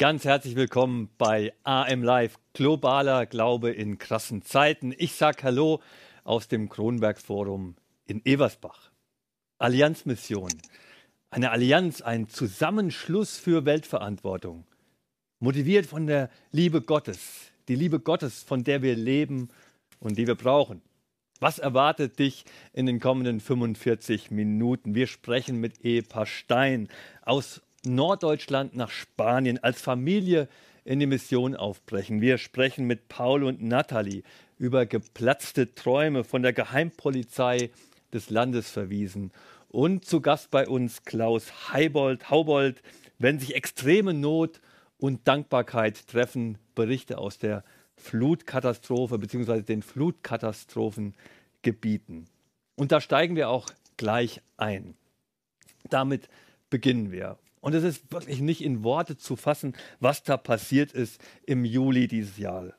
Ganz herzlich willkommen bei AM Live, globaler Glaube in krassen Zeiten. Ich sage Hallo aus dem Kronberg-Forum in Eversbach. Allianzmission. Eine Allianz, ein Zusammenschluss für Weltverantwortung. Motiviert von der Liebe Gottes. Die Liebe Gottes, von der wir leben und die wir brauchen. Was erwartet dich in den kommenden 45 Minuten? Wir sprechen mit Ehepaar Stein aus Norddeutschland nach Spanien als Familie in die Mission aufbrechen. Wir sprechen mit Paul und Nathalie über geplatzte Träume von der Geheimpolizei des Landes verwiesen. Und zu Gast bei uns Klaus Heibold, Haubold, wenn sich extreme Not und Dankbarkeit treffen, Berichte aus der Flutkatastrophe bzw. den Flutkatastrophengebieten. Und da steigen wir auch gleich ein. Damit beginnen wir. Und es ist wirklich nicht in Worte zu fassen, was da passiert ist im Juli dieses Jahres.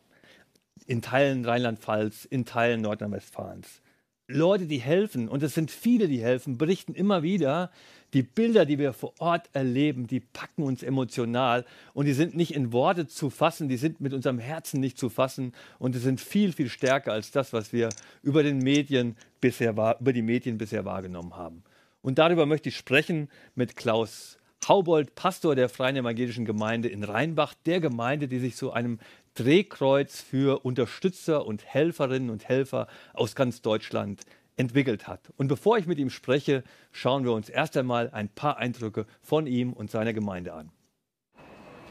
In Teilen Rheinland-Pfalz, in Teilen Nordrhein-Westfalens. Leute, die helfen, und es sind viele, die helfen, berichten immer wieder, die Bilder, die wir vor Ort erleben, die packen uns emotional und die sind nicht in Worte zu fassen, die sind mit unserem Herzen nicht zu fassen und die sind viel, viel stärker als das, was wir über, den Medien bisher, über die Medien bisher wahrgenommen haben. Und darüber möchte ich sprechen mit Klaus Haubold, Pastor der Freien Evangelischen Gemeinde in Rheinbach, der Gemeinde, die sich zu einem Drehkreuz für Unterstützer und Helferinnen und Helfer aus ganz Deutschland entwickelt hat. Und bevor ich mit ihm spreche, schauen wir uns erst einmal ein paar Eindrücke von ihm und seiner Gemeinde an.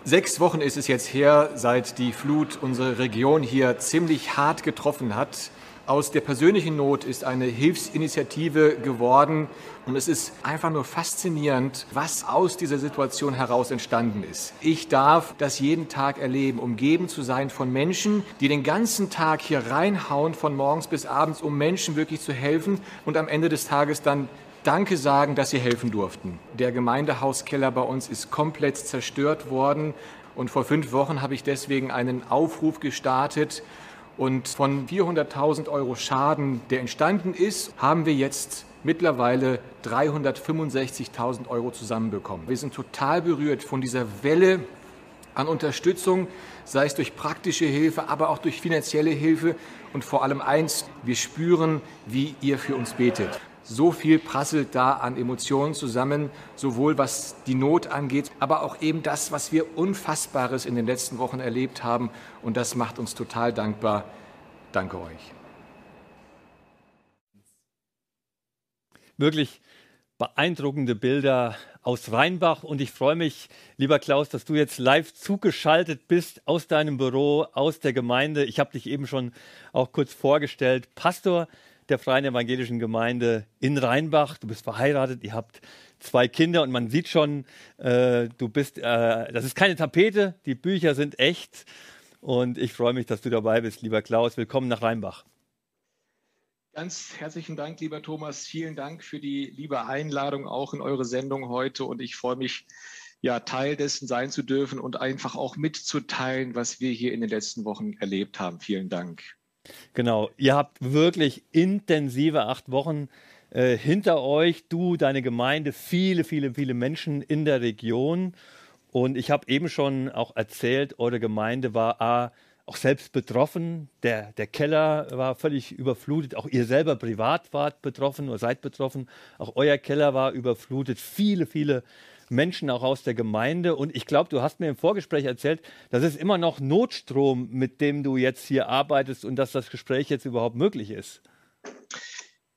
Sechs Wochen ist es jetzt her, seit die Flut unsere Region hier ziemlich hart getroffen hat. Aus der persönlichen Not ist eine Hilfsinitiative geworden und es ist einfach nur faszinierend, was aus dieser Situation heraus entstanden ist. Ich darf das jeden Tag erleben, umgeben zu sein von Menschen, die den ganzen Tag hier reinhauen, von morgens bis abends, um Menschen wirklich zu helfen und am Ende des Tages dann Danke sagen, dass sie helfen durften. Der Gemeindehauskeller bei uns ist komplett zerstört worden und vor fünf Wochen habe ich deswegen einen Aufruf gestartet, und von 400.000 Euro Schaden, der entstanden ist, haben wir jetzt mittlerweile 365.000 Euro zusammenbekommen. Wir sind total berührt von dieser Welle an Unterstützung, sei es durch praktische Hilfe, aber auch durch finanzielle Hilfe. Und vor allem eins, wir spüren, wie ihr für uns betet. So viel prasselt da an Emotionen zusammen, sowohl was die Not angeht, aber auch eben das, was wir Unfassbares in den letzten Wochen erlebt haben. Und das macht uns total dankbar. Danke euch. Wirklich beeindruckende Bilder aus Rheinbach und ich freue mich, lieber Klaus, dass du jetzt live zugeschaltet bist aus deinem Büro, aus der Gemeinde. Ich habe dich eben schon auch kurz vorgestellt. Pastor der Freien Evangelischen Gemeinde in Rheinbach. Du bist verheiratet, ihr habt zwei Kinder und man sieht schon, äh, du bist, äh, das ist keine Tapete, die Bücher sind echt. Und ich freue mich, dass du dabei bist, lieber Klaus. Willkommen nach Rheinbach. Ganz herzlichen Dank, lieber Thomas. Vielen Dank für die liebe Einladung auch in eure Sendung heute. Und ich freue mich, ja, Teil dessen sein zu dürfen und einfach auch mitzuteilen, was wir hier in den letzten Wochen erlebt haben. Vielen Dank. Genau, ihr habt wirklich intensive acht Wochen äh, hinter euch, du, deine Gemeinde, viele, viele, viele Menschen in der Region. Und ich habe eben schon auch erzählt, eure Gemeinde war A, auch selbst betroffen. Der, der Keller war völlig überflutet. Auch ihr selber privat wart betroffen oder seid betroffen. Auch euer Keller war überflutet. Viele, viele Menschen auch aus der Gemeinde. Und ich glaube, du hast mir im Vorgespräch erzählt, das ist immer noch Notstrom, mit dem du jetzt hier arbeitest und dass das Gespräch jetzt überhaupt möglich ist.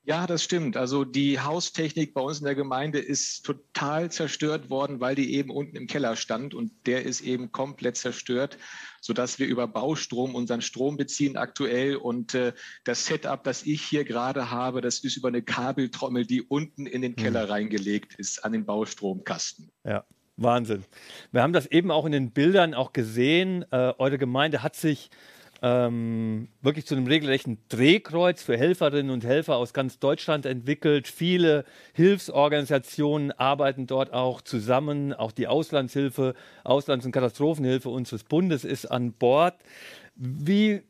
Ja, das stimmt. Also die Haustechnik bei uns in der Gemeinde ist total zerstört worden, weil die eben unten im Keller stand und der ist eben komplett zerstört, sodass wir über Baustrom unseren Strom beziehen aktuell und äh, das Setup, das ich hier gerade habe, das ist über eine Kabeltrommel, die unten in den Keller mhm. reingelegt ist an den Baustromkasten. Ja. Wahnsinn. Wir haben das eben auch in den Bildern auch gesehen. Äh, eure Gemeinde hat sich ähm, wirklich zu einem regelrechten Drehkreuz für Helferinnen und Helfer aus ganz Deutschland entwickelt. Viele Hilfsorganisationen arbeiten dort auch zusammen. Auch die Auslandshilfe, Auslands- und Katastrophenhilfe unseres Bundes ist an Bord. Wie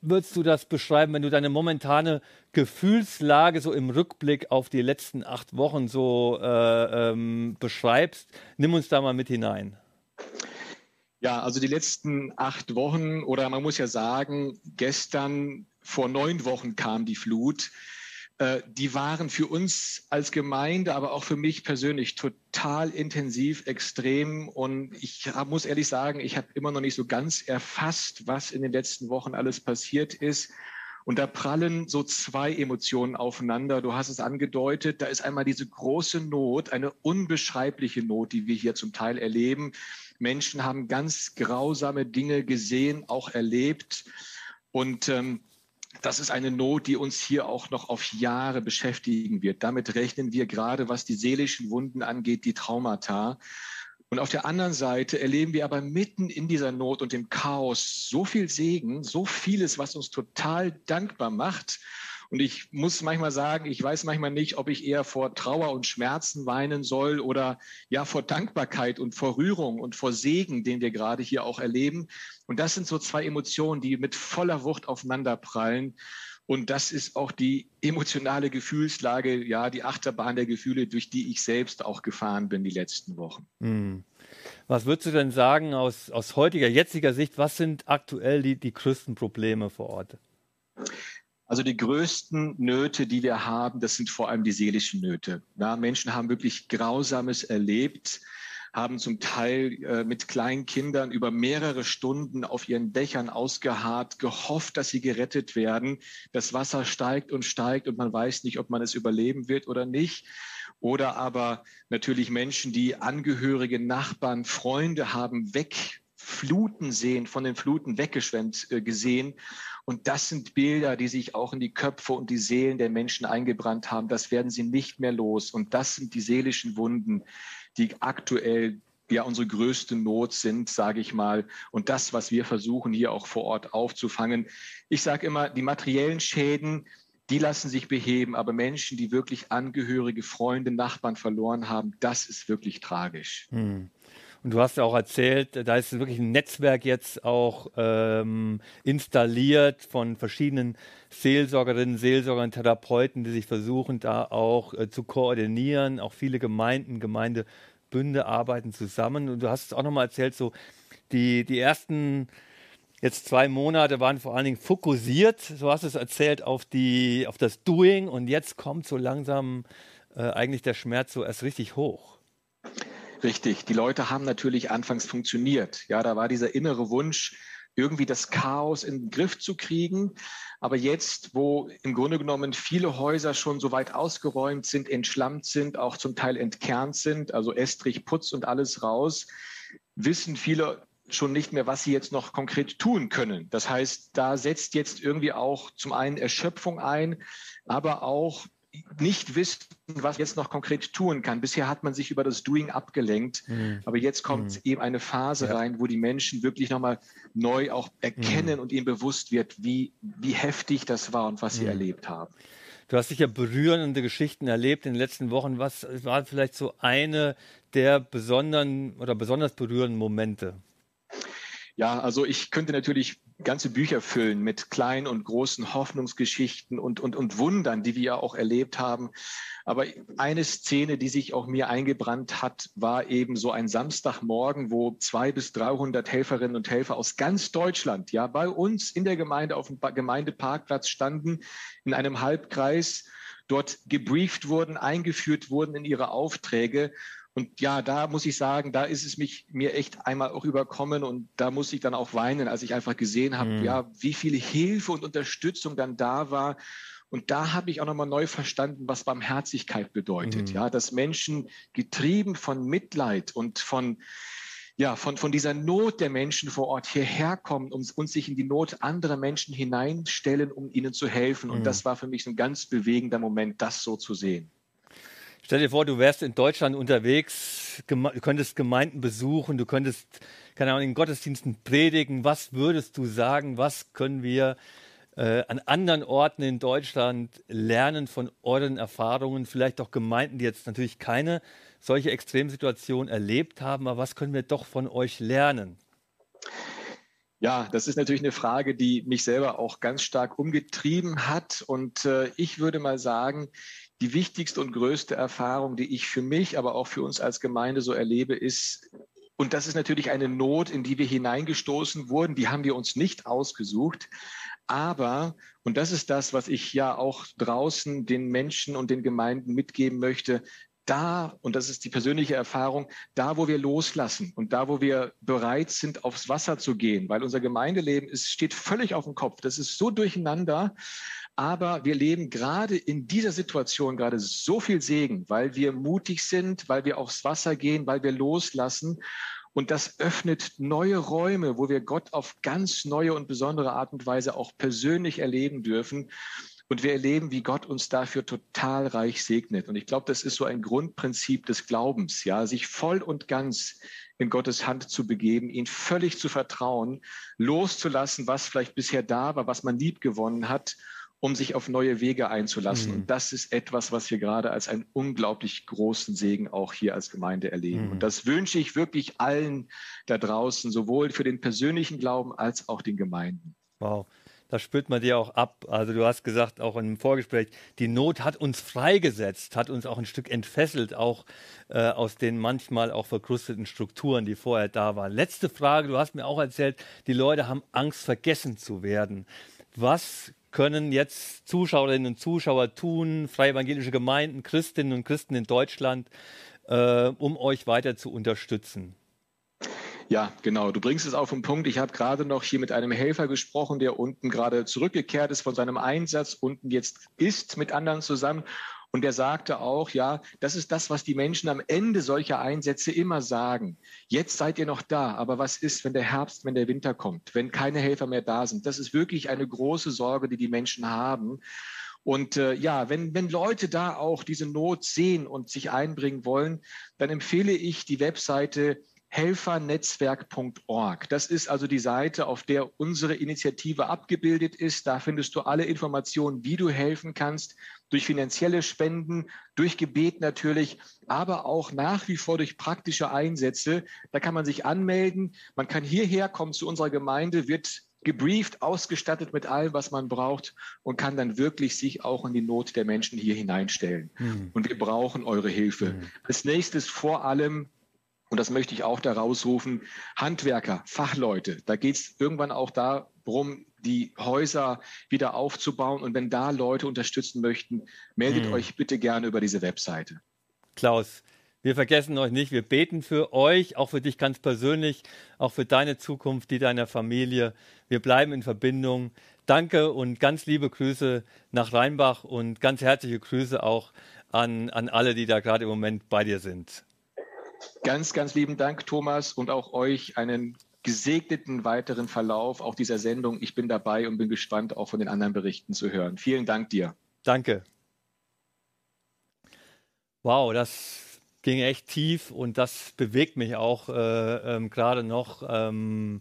würdest du das beschreiben, wenn du deine momentane Gefühlslage so im Rückblick auf die letzten acht Wochen so äh, ähm, beschreibst? Nimm uns da mal mit hinein. Ja, also die letzten acht Wochen oder man muss ja sagen, gestern vor neun Wochen kam die Flut. Äh, die waren für uns als Gemeinde, aber auch für mich persönlich total intensiv, extrem. Und ich muss ehrlich sagen, ich habe immer noch nicht so ganz erfasst, was in den letzten Wochen alles passiert ist. Und da prallen so zwei Emotionen aufeinander. Du hast es angedeutet, da ist einmal diese große Not, eine unbeschreibliche Not, die wir hier zum Teil erleben. Menschen haben ganz grausame Dinge gesehen, auch erlebt. Und ähm, das ist eine Not, die uns hier auch noch auf Jahre beschäftigen wird. Damit rechnen wir gerade, was die seelischen Wunden angeht, die Traumata. Und auf der anderen Seite erleben wir aber mitten in dieser Not und dem Chaos so viel Segen, so vieles, was uns total dankbar macht. Und ich muss manchmal sagen, ich weiß manchmal nicht, ob ich eher vor Trauer und Schmerzen weinen soll oder ja vor Dankbarkeit und vor Rührung und vor Segen, den wir gerade hier auch erleben. Und das sind so zwei Emotionen, die mit voller Wucht aufeinander prallen. Und das ist auch die emotionale Gefühlslage, ja, die Achterbahn der Gefühle, durch die ich selbst auch gefahren bin die letzten Wochen. Hm. Was würdest du denn sagen aus, aus heutiger, jetziger Sicht, was sind aktuell die, die größten Probleme vor Ort? Also die größten Nöte, die wir haben, das sind vor allem die seelischen Nöte. Ja, Menschen haben wirklich Grausames erlebt, haben zum Teil äh, mit kleinen Kindern über mehrere Stunden auf ihren Dächern ausgeharrt, gehofft, dass sie gerettet werden. Das Wasser steigt und steigt und man weiß nicht, ob man es überleben wird oder nicht. Oder aber natürlich Menschen, die Angehörige, Nachbarn, Freunde haben wegfluten sehen, von den Fluten weggeschwemmt äh, gesehen und das sind Bilder, die sich auch in die Köpfe und die Seelen der Menschen eingebrannt haben. Das werden sie nicht mehr los. Und das sind die seelischen Wunden, die aktuell ja unsere größte Not sind, sage ich mal. Und das, was wir versuchen hier auch vor Ort aufzufangen. Ich sage immer, die materiellen Schäden, die lassen sich beheben, aber Menschen, die wirklich Angehörige, Freunde, Nachbarn verloren haben, das ist wirklich tragisch. Hm. Und du hast ja auch erzählt, da ist wirklich ein Netzwerk jetzt auch ähm, installiert von verschiedenen Seelsorgerinnen, Seelsorgern, Therapeuten, die sich versuchen, da auch äh, zu koordinieren. Auch viele Gemeinden, Gemeindebünde arbeiten zusammen. Und du hast es auch nochmal erzählt, so die, die ersten jetzt zwei Monate waren vor allen Dingen fokussiert, so hast du es erzählt, auf, die, auf das Doing. Und jetzt kommt so langsam äh, eigentlich der Schmerz so erst richtig hoch. Richtig. Die Leute haben natürlich anfangs funktioniert. Ja, da war dieser innere Wunsch, irgendwie das Chaos in den Griff zu kriegen. Aber jetzt, wo im Grunde genommen viele Häuser schon so weit ausgeräumt sind, entschlammt sind, auch zum Teil entkernt sind, also Estrich, Putz und alles raus, wissen viele schon nicht mehr, was sie jetzt noch konkret tun können. Das heißt, da setzt jetzt irgendwie auch zum einen Erschöpfung ein, aber auch nicht wissen, was jetzt noch konkret tun kann. Bisher hat man sich über das Doing abgelenkt, mhm. aber jetzt kommt mhm. eben eine Phase ja. rein, wo die Menschen wirklich nochmal neu auch erkennen mhm. und ihnen bewusst wird, wie, wie heftig das war und was sie mhm. erlebt haben. Du hast sicher berührende Geschichten erlebt in den letzten Wochen. Was war vielleicht so eine der besonderen oder besonders berührenden Momente? Ja, also ich könnte natürlich ganze Bücher füllen mit kleinen und großen Hoffnungsgeschichten und, und, und Wundern, die wir ja auch erlebt haben. Aber eine Szene, die sich auch mir eingebrannt hat, war eben so ein Samstagmorgen, wo zwei bis 300 Helferinnen und Helfer aus ganz Deutschland, ja, bei uns in der Gemeinde auf dem Gemeindeparkplatz standen, in einem Halbkreis, dort gebrieft wurden, eingeführt wurden in ihre Aufträge und ja, da muss ich sagen, da ist es mich mir echt einmal auch überkommen und da muss ich dann auch weinen, als ich einfach gesehen habe, mhm. ja, wie viel Hilfe und Unterstützung dann da war. Und da habe ich auch nochmal neu verstanden, was Barmherzigkeit bedeutet. Mhm. Ja, dass Menschen getrieben von Mitleid und von, ja, von, von dieser Not der Menschen vor Ort hierher kommen und, und sich in die Not anderer Menschen hineinstellen, um ihnen zu helfen. Mhm. Und das war für mich ein ganz bewegender Moment, das so zu sehen. Stell dir vor, du wärst in Deutschland unterwegs, du könntest Gemeinden besuchen, du könntest, keine Ahnung, in Gottesdiensten predigen. Was würdest du sagen, was können wir äh, an anderen Orten in Deutschland lernen von euren Erfahrungen? Vielleicht auch Gemeinden, die jetzt natürlich keine solche Extremsituation erlebt haben, aber was können wir doch von euch lernen? Ja, das ist natürlich eine Frage, die mich selber auch ganz stark umgetrieben hat. Und äh, ich würde mal sagen, die wichtigste und größte Erfahrung, die ich für mich, aber auch für uns als Gemeinde so erlebe, ist Und das ist natürlich eine Not, in die wir hineingestoßen wurden. Die haben wir uns nicht ausgesucht. Aber, und das ist das, was ich ja auch draußen den Menschen und den Gemeinden mitgeben möchte, da, und das ist die persönliche Erfahrung, da, wo wir loslassen und da, wo wir bereit sind, aufs Wasser zu gehen, weil unser Gemeindeleben ist, steht völlig auf dem Kopf. Das ist so durcheinander. Aber wir leben gerade in dieser Situation gerade so viel Segen, weil wir mutig sind, weil wir aufs Wasser gehen, weil wir loslassen. Und das öffnet neue Räume, wo wir Gott auf ganz neue und besondere Art und Weise auch persönlich erleben dürfen. Und wir erleben, wie Gott uns dafür total reich segnet. Und ich glaube, das ist so ein Grundprinzip des Glaubens, ja, sich voll und ganz in Gottes Hand zu begeben, ihn völlig zu vertrauen, loszulassen, was vielleicht bisher da war, was man lieb gewonnen hat um sich auf neue Wege einzulassen. Mhm. Und das ist etwas, was wir gerade als einen unglaublich großen Segen auch hier als Gemeinde erleben. Mhm. Und das wünsche ich wirklich allen da draußen, sowohl für den persönlichen Glauben als auch den Gemeinden. Wow. Das spürt man dir auch ab. Also du hast gesagt, auch im Vorgespräch, die Not hat uns freigesetzt, hat uns auch ein Stück entfesselt, auch äh, aus den manchmal auch verkrusteten Strukturen, die vorher da waren. Letzte Frage, du hast mir auch erzählt, die Leute haben Angst, vergessen zu werden. Was können jetzt Zuschauerinnen und Zuschauer tun, freie evangelische Gemeinden, Christinnen und Christen in Deutschland, äh, um euch weiter zu unterstützen? Ja, genau. Du bringst es auf den Punkt. Ich habe gerade noch hier mit einem Helfer gesprochen, der unten gerade zurückgekehrt ist von seinem Einsatz, unten jetzt ist mit anderen zusammen. Und er sagte auch, ja, das ist das, was die Menschen am Ende solcher Einsätze immer sagen. Jetzt seid ihr noch da, aber was ist, wenn der Herbst, wenn der Winter kommt, wenn keine Helfer mehr da sind? Das ist wirklich eine große Sorge, die die Menschen haben. Und äh, ja, wenn, wenn Leute da auch diese Not sehen und sich einbringen wollen, dann empfehle ich die Webseite helfernetzwerk.org. Das ist also die Seite, auf der unsere Initiative abgebildet ist. Da findest du alle Informationen, wie du helfen kannst, durch finanzielle Spenden, durch Gebet natürlich, aber auch nach wie vor durch praktische Einsätze. Da kann man sich anmelden. Man kann hierher kommen zu unserer Gemeinde, wird gebrieft, ausgestattet mit allem, was man braucht und kann dann wirklich sich auch in die Not der Menschen hier hineinstellen. Mhm. Und wir brauchen eure Hilfe. Mhm. Als nächstes vor allem und das möchte ich auch da rausrufen, Handwerker, Fachleute. Da geht es irgendwann auch darum, die Häuser wieder aufzubauen. Und wenn da Leute unterstützen möchten, meldet hm. euch bitte gerne über diese Webseite. Klaus, wir vergessen euch nicht. Wir beten für euch, auch für dich ganz persönlich, auch für deine Zukunft, die deiner Familie. Wir bleiben in Verbindung. Danke und ganz liebe Grüße nach Rheinbach und ganz herzliche Grüße auch an, an alle, die da gerade im Moment bei dir sind. Ganz, ganz lieben Dank, Thomas, und auch euch einen gesegneten weiteren Verlauf auch dieser Sendung. Ich bin dabei und bin gespannt, auch von den anderen Berichten zu hören. Vielen Dank dir. Danke. Wow, das ging echt tief und das bewegt mich auch äh, ähm, gerade noch. Ähm,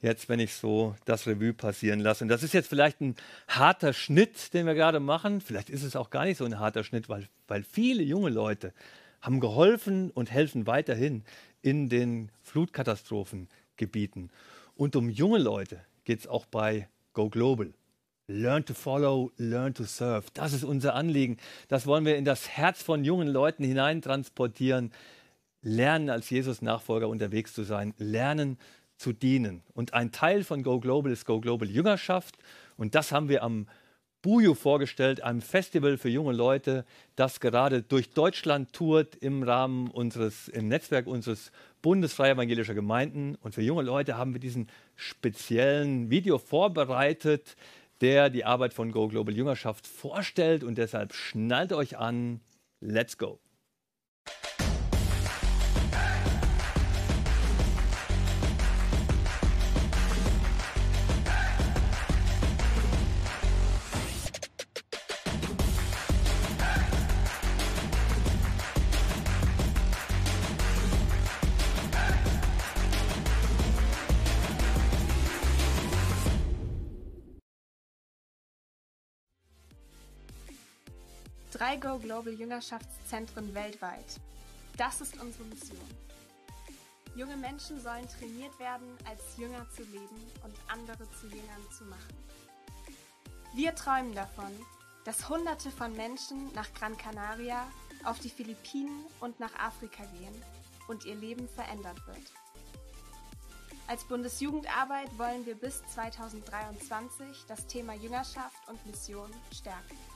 jetzt, wenn ich so das Revue passieren lasse. Und das ist jetzt vielleicht ein harter Schnitt, den wir gerade machen. Vielleicht ist es auch gar nicht so ein harter Schnitt, weil, weil viele junge Leute haben geholfen und helfen weiterhin in den Flutkatastrophengebieten. Und um junge Leute geht es auch bei Go Global. Learn to follow, learn to serve. Das ist unser Anliegen. Das wollen wir in das Herz von jungen Leuten hineintransportieren. Lernen als Jesus-Nachfolger unterwegs zu sein, lernen zu dienen. Und ein Teil von Go Global ist Go Global Jüngerschaft. Und das haben wir am Bujo vorgestellt, einem Festival für junge Leute, das gerade durch Deutschland tourt im Rahmen unseres, im Netzwerk unseres Bundes Freie Evangelischer Gemeinden. Und für junge Leute haben wir diesen speziellen Video vorbereitet, der die Arbeit von Go Global Jüngerschaft vorstellt. Und deshalb schnallt euch an. Let's go! Drei Go Global Jüngerschaftszentren weltweit. Das ist unsere Mission. Junge Menschen sollen trainiert werden, als Jünger zu leben und andere zu Jüngern zu machen. Wir träumen davon, dass Hunderte von Menschen nach Gran Canaria, auf die Philippinen und nach Afrika gehen, und ihr Leben verändert wird. Als Bundesjugendarbeit wollen wir bis 2023 das Thema Jüngerschaft und Mission stärken.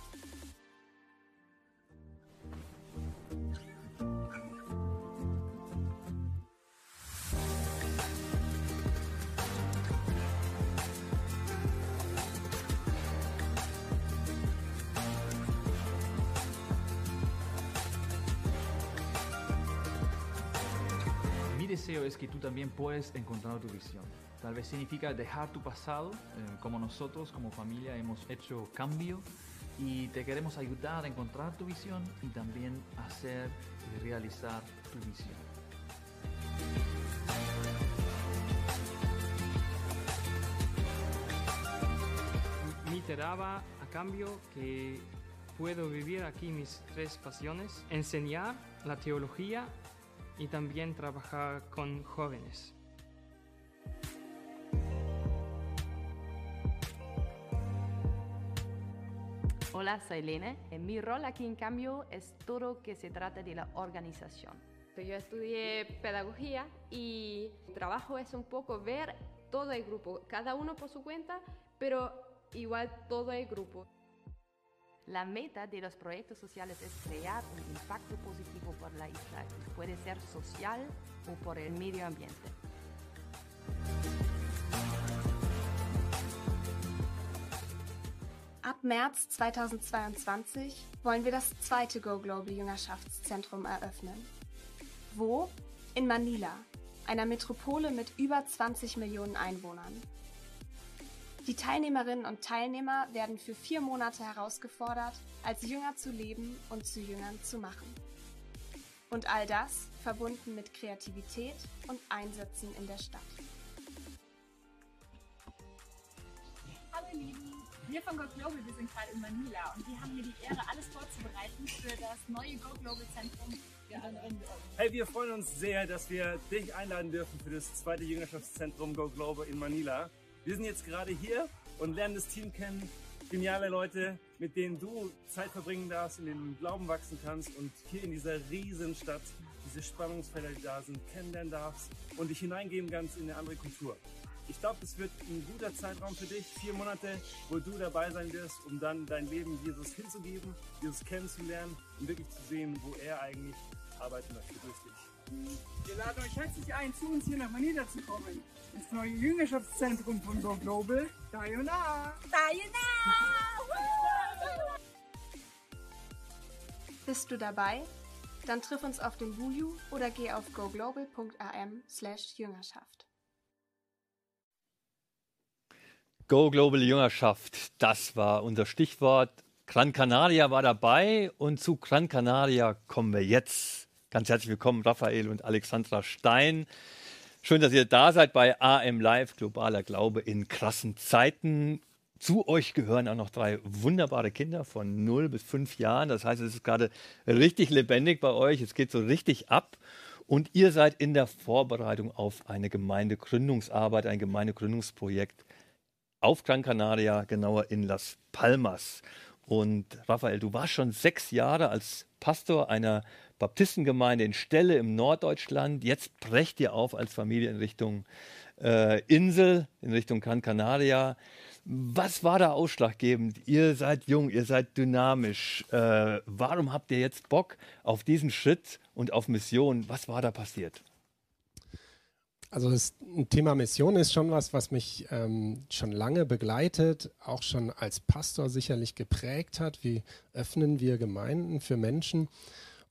Deseo es que tú también puedes encontrar tu visión. Tal vez significa dejar tu pasado, eh, como nosotros como familia hemos hecho cambio y te queremos ayudar a encontrar tu visión y también hacer y realizar tu visión. Te daba a cambio que puedo vivir aquí mis tres pasiones, enseñar la teología y también trabajar con jóvenes. Hola, soy Lene. En mi rol aquí en cambio es todo que se trata de la organización. Yo estudié pedagogía y mi trabajo es un poco ver todo el grupo, cada uno por su cuenta, pero igual todo el grupo. La meta de los proyectos sociales es crear un impacto positivo por la isla. Puede ser social o por el medio ambiente. Ab März 2022 wollen wir das zweite Go Global Jüngerschaftszentrum eröffnen. Wo? In Manila, einer Metropole mit über 20 Millionen Einwohnern. Die Teilnehmerinnen und Teilnehmer werden für vier Monate herausgefordert, als Jünger zu leben und zu Jüngern zu machen. Und all das verbunden mit Kreativität und Einsätzen in der Stadt. Hallo ihr Lieben, wir von Go Global, wir sind gerade in Manila und wir haben hier die Ehre, alles vorzubereiten für das neue Go Global Zentrum. Hey, wir freuen uns sehr, dass wir dich einladen dürfen für das zweite Jüngerschaftszentrum Go Global in Manila. Wir sind jetzt gerade hier und lernen das Team kennen. Geniale Leute, mit denen du Zeit verbringen darfst, in den Glauben wachsen kannst und hier in dieser riesen Stadt diese Spannungsfelder, die da sind, kennenlernen darfst und dich hineingeben kannst in eine andere Kultur. Ich glaube, das wird ein guter Zeitraum für dich, vier Monate, wo du dabei sein wirst, um dann dein Leben Jesus hinzugeben, Jesus kennenzulernen und wirklich zu sehen, wo er eigentlich arbeiten möchte durch dich. Wir laden euch herzlich ein, zu uns hier nach Manila zu kommen. Das neue Jüngerschaftszentrum von Go Global. Sayonara! Sayonara! Bist du dabei? Dann triff uns auf dem Buju oder geh auf goglobal.am slash Jüngerschaft. Go Global Jüngerschaft, das war unser Stichwort. Gran Canaria war dabei und zu Gran Canaria kommen wir jetzt. Ganz herzlich willkommen, Raphael und Alexandra Stein. Schön, dass ihr da seid bei AM Live, globaler Glaube in krassen Zeiten. Zu euch gehören auch noch drei wunderbare Kinder von 0 bis 5 Jahren. Das heißt, es ist gerade richtig lebendig bei euch. Es geht so richtig ab. Und ihr seid in der Vorbereitung auf eine Gemeindegründungsarbeit, ein Gemeindegründungsprojekt auf Gran Canaria, genauer in Las Palmas. Und Raphael, du warst schon sechs Jahre als Pastor einer Baptistengemeinde in Stelle im Norddeutschland. Jetzt brecht ihr auf als Familie in Richtung äh, Insel, in Richtung Gran Canaria. Was war da ausschlaggebend? Ihr seid jung, ihr seid dynamisch. Äh, warum habt ihr jetzt Bock auf diesen Schritt und auf Mission? Was war da passiert? Also das Thema Mission ist schon was, was mich ähm, schon lange begleitet, auch schon als Pastor sicherlich geprägt hat. Wie öffnen wir Gemeinden für Menschen?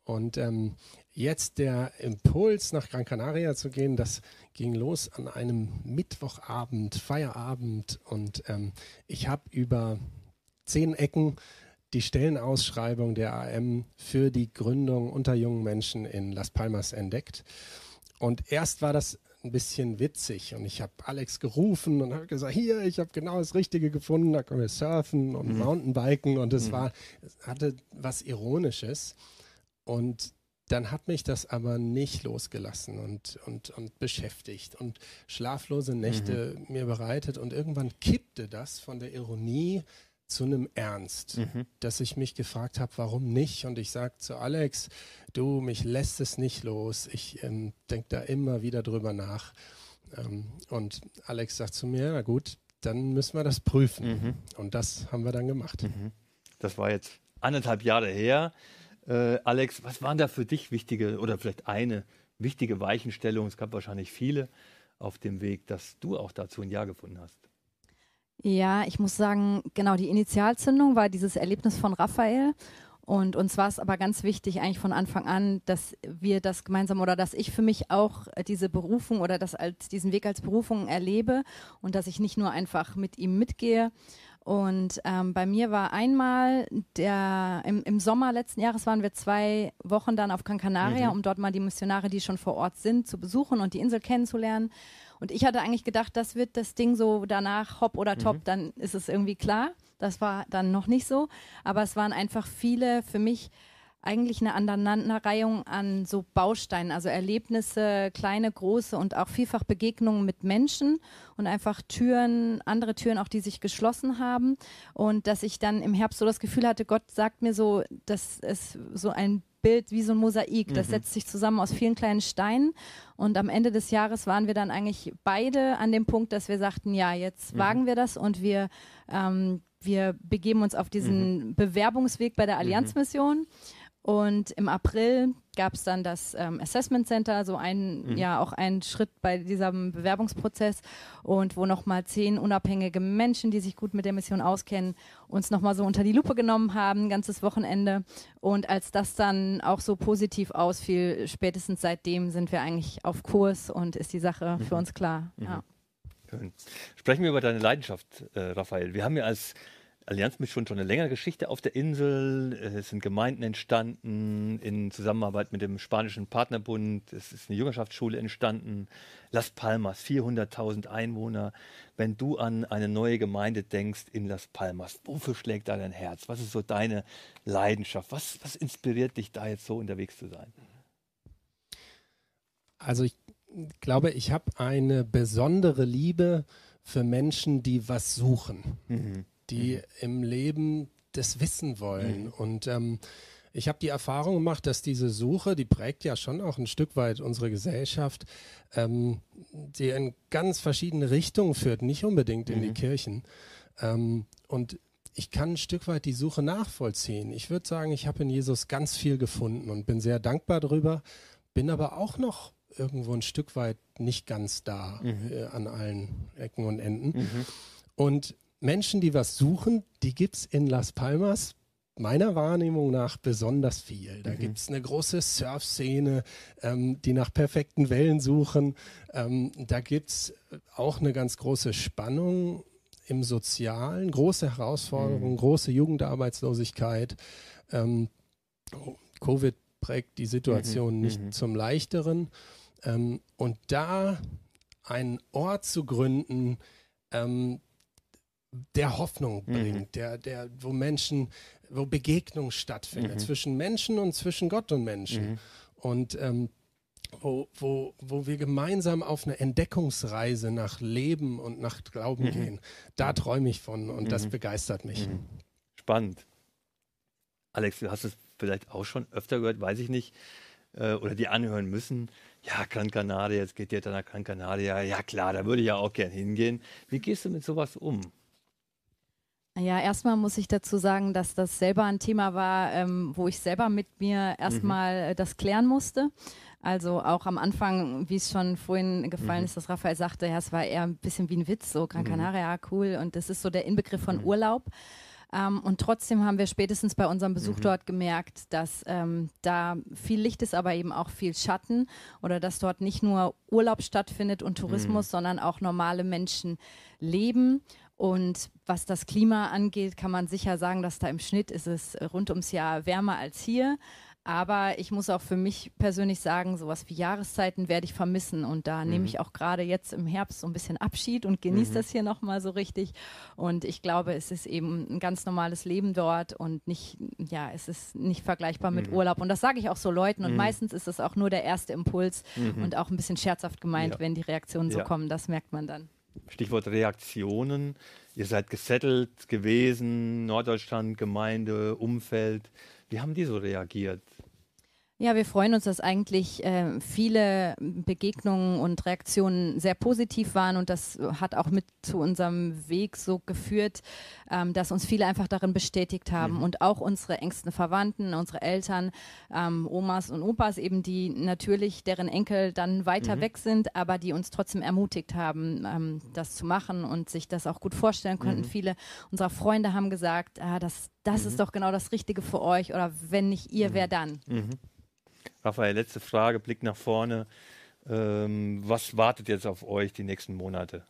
Und ähm, jetzt der Impuls, nach Gran Canaria zu gehen, das ging los an einem Mittwochabend, Feierabend. Und ähm, ich habe über zehn Ecken die Stellenausschreibung der AM für die Gründung unter jungen Menschen in Las Palmas entdeckt. Und erst war das ein bisschen witzig und ich habe Alex gerufen und habe gesagt, hier, ich habe genau das Richtige gefunden, da können wir surfen und mhm. Mountainbiken und es mhm. war, es hatte was Ironisches. Und dann hat mich das aber nicht losgelassen und, und, und beschäftigt und schlaflose Nächte mhm. mir bereitet. Und irgendwann kippte das von der Ironie zu einem Ernst, mhm. dass ich mich gefragt habe, warum nicht? Und ich sage zu Alex, du, mich lässt es nicht los. Ich ähm, denke da immer wieder drüber nach. Ähm, und Alex sagt zu mir, na gut, dann müssen wir das prüfen. Mhm. Und das haben wir dann gemacht. Mhm. Das war jetzt anderthalb Jahre her. Äh, Alex, was waren da für dich wichtige oder vielleicht eine wichtige Weichenstellung? Es gab wahrscheinlich viele auf dem Weg, dass du auch dazu ein Ja gefunden hast. Ja, ich muss sagen, genau, die Initialzündung war dieses Erlebnis von Raphael. Und uns war es aber ganz wichtig, eigentlich von Anfang an, dass wir das gemeinsam oder dass ich für mich auch diese Berufung oder das als diesen Weg als Berufung erlebe und dass ich nicht nur einfach mit ihm mitgehe. Und ähm, bei mir war einmal der im, im, Sommer letzten Jahres waren wir zwei Wochen dann auf Gran Canaria, mhm. um dort mal die Missionare, die schon vor Ort sind, zu besuchen und die Insel kennenzulernen. Und ich hatte eigentlich gedacht, das wird das Ding so danach hopp oder top, mhm. dann ist es irgendwie klar. Das war dann noch nicht so. Aber es waren einfach viele für mich eigentlich eine Aneinanderreihung an so Bausteinen, also Erlebnisse, kleine, große und auch vielfach Begegnungen mit Menschen und einfach Türen, andere Türen auch, die sich geschlossen haben. Und dass ich dann im Herbst so das Gefühl hatte, Gott sagt mir so, dass es so ein Bild wie so ein Mosaik. Das mhm. setzt sich zusammen aus vielen kleinen Steinen. Und am Ende des Jahres waren wir dann eigentlich beide an dem Punkt, dass wir sagten, ja, jetzt mhm. wagen wir das und wir, ähm, wir begeben uns auf diesen mhm. Bewerbungsweg bei der mhm. Allianzmission. Und im April gab es dann das ähm, Assessment Center, so ein, mhm. ja, auch ein Schritt bei diesem Bewerbungsprozess und wo nochmal zehn unabhängige Menschen, die sich gut mit der Mission auskennen, uns nochmal so unter die Lupe genommen haben, ganzes Wochenende. Und als das dann auch so positiv ausfiel, spätestens seitdem sind wir eigentlich auf Kurs und ist die Sache mhm. für uns klar. Mhm. Ja. Sprechen wir über deine Leidenschaft, äh, Raphael. Wir haben ja als Allianz mit schon, schon eine längere Geschichte auf der Insel. Es sind Gemeinden entstanden in Zusammenarbeit mit dem spanischen Partnerbund. Es ist eine Jüngerschaftsschule entstanden. Las Palmas, 400.000 Einwohner. Wenn du an eine neue Gemeinde denkst in Las Palmas, wofür schlägt da dein Herz? Was ist so deine Leidenschaft? Was, was inspiriert dich da jetzt so unterwegs zu sein? Also ich glaube, ich habe eine besondere Liebe für Menschen, die was suchen. Mhm die mhm. im Leben das wissen wollen. Mhm. Und ähm, ich habe die Erfahrung gemacht, dass diese Suche, die prägt ja schon auch ein Stück weit unsere Gesellschaft, ähm, die in ganz verschiedene Richtungen führt, nicht unbedingt in die mhm. Kirchen. Ähm, und ich kann ein Stück weit die Suche nachvollziehen. Ich würde sagen, ich habe in Jesus ganz viel gefunden und bin sehr dankbar darüber, bin aber auch noch irgendwo ein Stück weit nicht ganz da mhm. äh, an allen Ecken und Enden. Mhm. Und Menschen, die was suchen, die gibt es in Las Palmas meiner Wahrnehmung nach besonders viel. Da mhm. gibt es eine große Surf-Szene, ähm, die nach perfekten Wellen suchen. Ähm, da gibt es auch eine ganz große Spannung im Sozialen, große Herausforderungen, mhm. große Jugendarbeitslosigkeit. Ähm, Covid prägt die Situation mhm. nicht mhm. zum Leichteren. Ähm, und da einen Ort zu gründen, ähm, der Hoffnung mhm. bringt, mhm. der, der, wo Menschen, wo Begegnung stattfindet mhm. zwischen Menschen und zwischen Gott und Menschen. Mhm. Und ähm, wo, wo, wo wir gemeinsam auf eine Entdeckungsreise nach Leben und nach Glauben mhm. gehen. Da träume ich von und das mhm. begeistert mich. Spannend. Alex, du hast es vielleicht auch schon öfter gehört, weiß ich nicht, äh, oder die anhören müssen. Ja, Gran Canaria, jetzt geht ihr dann nach Gran Canaria. Ja klar, da würde ich ja auch gern hingehen. Wie gehst du mit sowas um? Ja, erstmal muss ich dazu sagen, dass das selber ein Thema war, ähm, wo ich selber mit mir erstmal mhm. das klären musste. Also auch am Anfang, wie es schon vorhin gefallen mhm. ist, dass Raphael sagte, ja, es war eher ein bisschen wie ein Witz, so Gran mhm. Canaria, cool. Und das ist so der Inbegriff von mhm. Urlaub. Ähm, und trotzdem haben wir spätestens bei unserem Besuch mhm. dort gemerkt, dass ähm, da viel Licht ist, aber eben auch viel Schatten oder dass dort nicht nur Urlaub stattfindet und Tourismus, mhm. sondern auch normale Menschen leben. Und was das Klima angeht, kann man sicher sagen, dass da im Schnitt ist es rund ums Jahr wärmer als hier. Aber ich muss auch für mich persönlich sagen, sowas wie Jahreszeiten werde ich vermissen. Und da mhm. nehme ich auch gerade jetzt im Herbst so ein bisschen Abschied und genieße mhm. das hier nochmal so richtig. Und ich glaube, es ist eben ein ganz normales Leben dort und nicht, ja, es ist nicht vergleichbar mit mhm. Urlaub. Und das sage ich auch so Leuten. Und mhm. meistens ist es auch nur der erste Impuls mhm. und auch ein bisschen scherzhaft gemeint, ja. wenn die Reaktionen so ja. kommen. Das merkt man dann. Stichwort Reaktionen. Ihr seid gesettelt gewesen, Norddeutschland, Gemeinde, Umfeld. Wie haben die so reagiert? Ja, wir freuen uns, dass eigentlich äh, viele Begegnungen und Reaktionen sehr positiv waren und das hat auch mit zu unserem Weg so geführt, ähm, dass uns viele einfach darin bestätigt haben mhm. und auch unsere engsten Verwandten, unsere Eltern, ähm, Omas und Opas eben, die natürlich deren Enkel dann weiter mhm. weg sind, aber die uns trotzdem ermutigt haben, ähm, das zu machen und sich das auch gut vorstellen konnten. Mhm. Viele unserer Freunde haben gesagt, ah, das, das ist mhm. doch genau das Richtige für euch oder wenn nicht ihr, wer mhm. dann? Mhm. Raphael, letzte Frage, Blick nach vorne. Ähm, was wartet jetzt auf euch die nächsten Monate?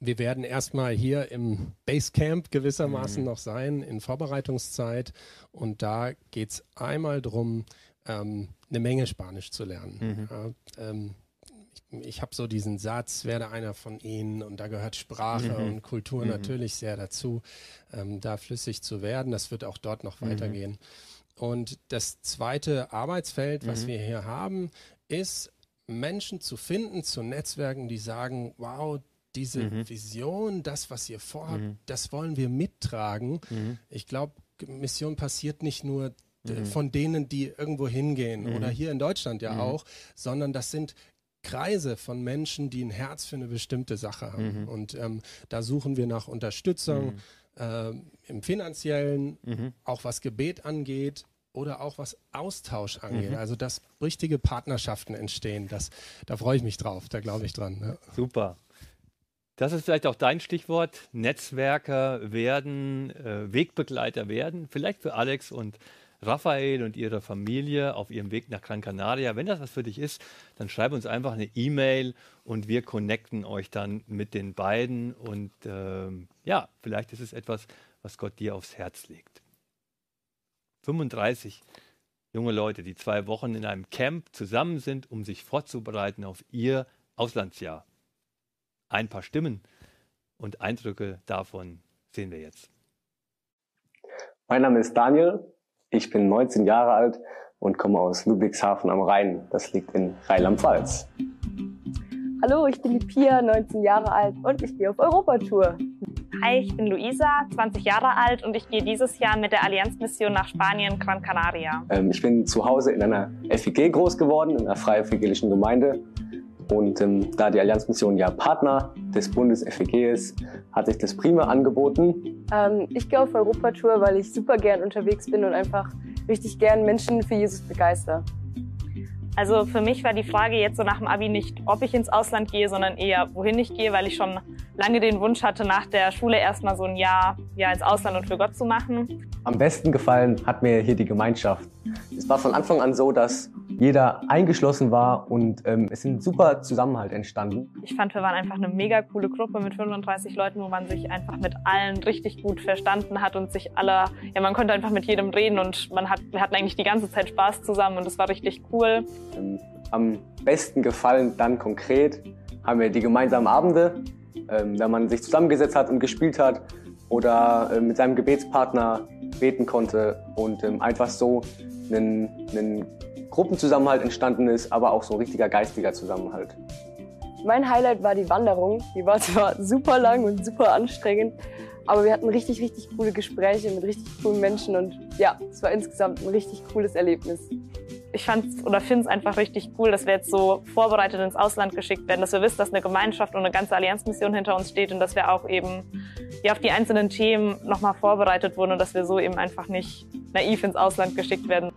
Wir werden erstmal hier im Basecamp gewissermaßen mhm. noch sein, in Vorbereitungszeit. Und da geht es einmal darum, ähm, eine Menge Spanisch zu lernen. Mhm. Ja, ähm, ich, ich habe so diesen Satz, werde einer von ihnen und da gehört Sprache mhm. und Kultur mhm. natürlich sehr dazu, ähm, da flüssig zu werden. Das wird auch dort noch mhm. weitergehen. Und das zweite Arbeitsfeld, was mhm. wir hier haben, ist Menschen zu finden, zu Netzwerken, die sagen, wow, diese mhm. Vision, das, was ihr vorhabt, mhm. das wollen wir mittragen. Mhm. Ich glaube, Mission passiert nicht nur mhm. von denen, die irgendwo hingehen oder mhm. hier in Deutschland ja auch, sondern das sind Kreise von Menschen, die ein Herz für eine bestimmte Sache haben. Und ähm, da suchen wir nach Unterstützung äh, im finanziellen, mhm. auch was Gebet angeht oder auch was Austausch angeht. Mhm. Also dass richtige Partnerschaften entstehen. Das, da freue ich mich drauf, da glaube ich dran. Ja. Super. Das ist vielleicht auch dein Stichwort. Netzwerker werden, äh, Wegbegleiter werden. Vielleicht für Alex und Raphael und ihre Familie auf ihrem Weg nach Gran Canaria. Wenn das was für dich ist, dann schreib uns einfach eine E-Mail und wir connecten euch dann mit den beiden. Und ähm, ja, vielleicht ist es etwas, was Gott dir aufs Herz legt. 35 junge Leute, die zwei Wochen in einem Camp zusammen sind, um sich vorzubereiten auf ihr Auslandsjahr. Ein paar Stimmen und Eindrücke davon sehen wir jetzt. Mein Name ist Daniel, ich bin 19 Jahre alt und komme aus Ludwigshafen am Rhein. Das liegt in Rheinland-Pfalz. Hallo, ich bin die Pia, 19 Jahre alt und ich gehe auf Europatour. Hi, ich bin Luisa, 20 Jahre alt und ich gehe dieses Jahr mit der Allianzmission nach Spanien, Gran Canaria. Ähm, ich bin zu Hause in einer FEG groß geworden, in einer freien evangelischen Gemeinde. Und ähm, da die Allianzmission ja Partner des Bundes FEG ist, hat sich das prima angeboten. Ähm, ich gehe auf Europatour, weil ich super gern unterwegs bin und einfach richtig gern Menschen für Jesus begeister. Also für mich war die Frage jetzt so nach dem Abi nicht, ob ich ins Ausland gehe, sondern eher, wohin ich gehe, weil ich schon lange den Wunsch hatte, nach der Schule erstmal so ein Jahr ja, ins Ausland und für Gott zu machen. Am besten gefallen hat mir hier die Gemeinschaft. Es war von Anfang an so, dass jeder eingeschlossen war und ähm, es ist ein super Zusammenhalt entstanden. Ich fand, wir waren einfach eine mega coole Gruppe mit 35 Leuten, wo man sich einfach mit allen richtig gut verstanden hat und sich alle, ja, man konnte einfach mit jedem reden und man hat, wir hatten eigentlich die ganze Zeit Spaß zusammen und es war richtig cool. Ähm, am besten gefallen dann konkret haben wir die gemeinsamen Abende, ähm, wenn man sich zusammengesetzt hat und gespielt hat oder äh, mit seinem Gebetspartner beten konnte und ähm, einfach so einen, einen Gruppenzusammenhalt entstanden ist, aber auch so ein richtiger geistiger Zusammenhalt. Mein Highlight war die Wanderung. Die war zwar super lang und super anstrengend, aber wir hatten richtig, richtig coole Gespräche mit richtig coolen Menschen und ja, es war insgesamt ein richtig cooles Erlebnis. Ich fand oder finde es einfach richtig cool, dass wir jetzt so vorbereitet ins Ausland geschickt werden, dass wir wissen, dass eine Gemeinschaft und eine ganze Allianzmission hinter uns steht und dass wir auch eben ja, auf die einzelnen Themen nochmal vorbereitet wurden und dass wir so eben einfach nicht naiv ins Ausland geschickt werden.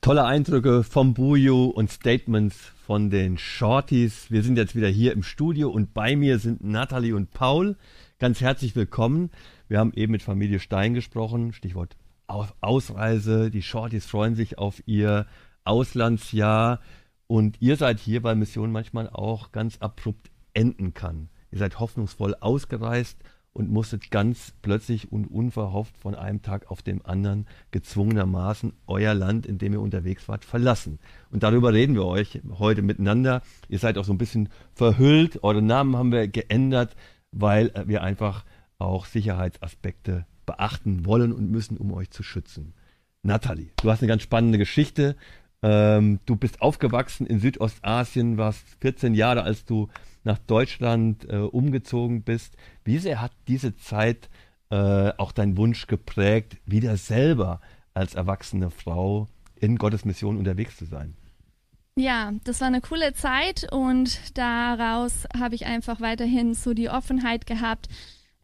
Tolle Eindrücke vom Buju und Statements von den Shorties. Wir sind jetzt wieder hier im Studio und bei mir sind Nathalie und Paul. Ganz herzlich willkommen. Wir haben eben mit Familie Stein gesprochen, Stichwort Ausreise. Die Shorties freuen sich auf ihr Auslandsjahr und ihr seid hier, weil Mission manchmal auch ganz abrupt enden kann. Ihr seid hoffnungsvoll ausgereist und musstet ganz plötzlich und unverhofft von einem Tag auf den anderen gezwungenermaßen euer Land, in dem ihr unterwegs wart, verlassen. Und darüber reden wir euch heute miteinander. Ihr seid auch so ein bisschen verhüllt. Eure Namen haben wir geändert, weil wir einfach auch Sicherheitsaspekte beachten wollen und müssen, um euch zu schützen. Nathalie, du hast eine ganz spannende Geschichte. Ähm, du bist aufgewachsen in Südostasien, warst 14 Jahre, als du nach Deutschland äh, umgezogen bist. Wie sehr hat diese Zeit äh, auch deinen Wunsch geprägt, wieder selber als erwachsene Frau in Gottes Mission unterwegs zu sein? Ja, das war eine coole Zeit und daraus habe ich einfach weiterhin so die Offenheit gehabt,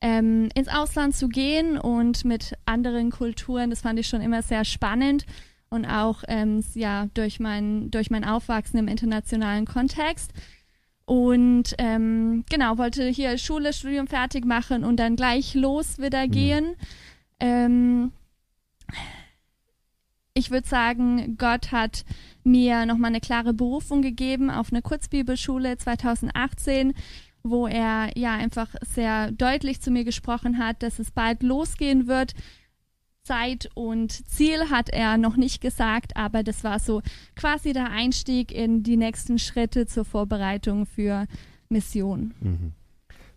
ähm, ins Ausland zu gehen und mit anderen Kulturen. Das fand ich schon immer sehr spannend und auch ähm, ja durch mein durch mein Aufwachsen im internationalen Kontext. Und ähm, genau, wollte hier Schule, Studium fertig machen und dann gleich los wieder mhm. gehen. Mhm. Ähm, ich würde sagen, Gott hat mir nochmal eine klare Berufung gegeben auf eine Kurzbibelschule 2018, wo er ja einfach sehr deutlich zu mir gesprochen hat, dass es bald losgehen wird. Zeit und Ziel hat er noch nicht gesagt, aber das war so quasi der Einstieg in die nächsten Schritte zur Vorbereitung für Mission. Mhm.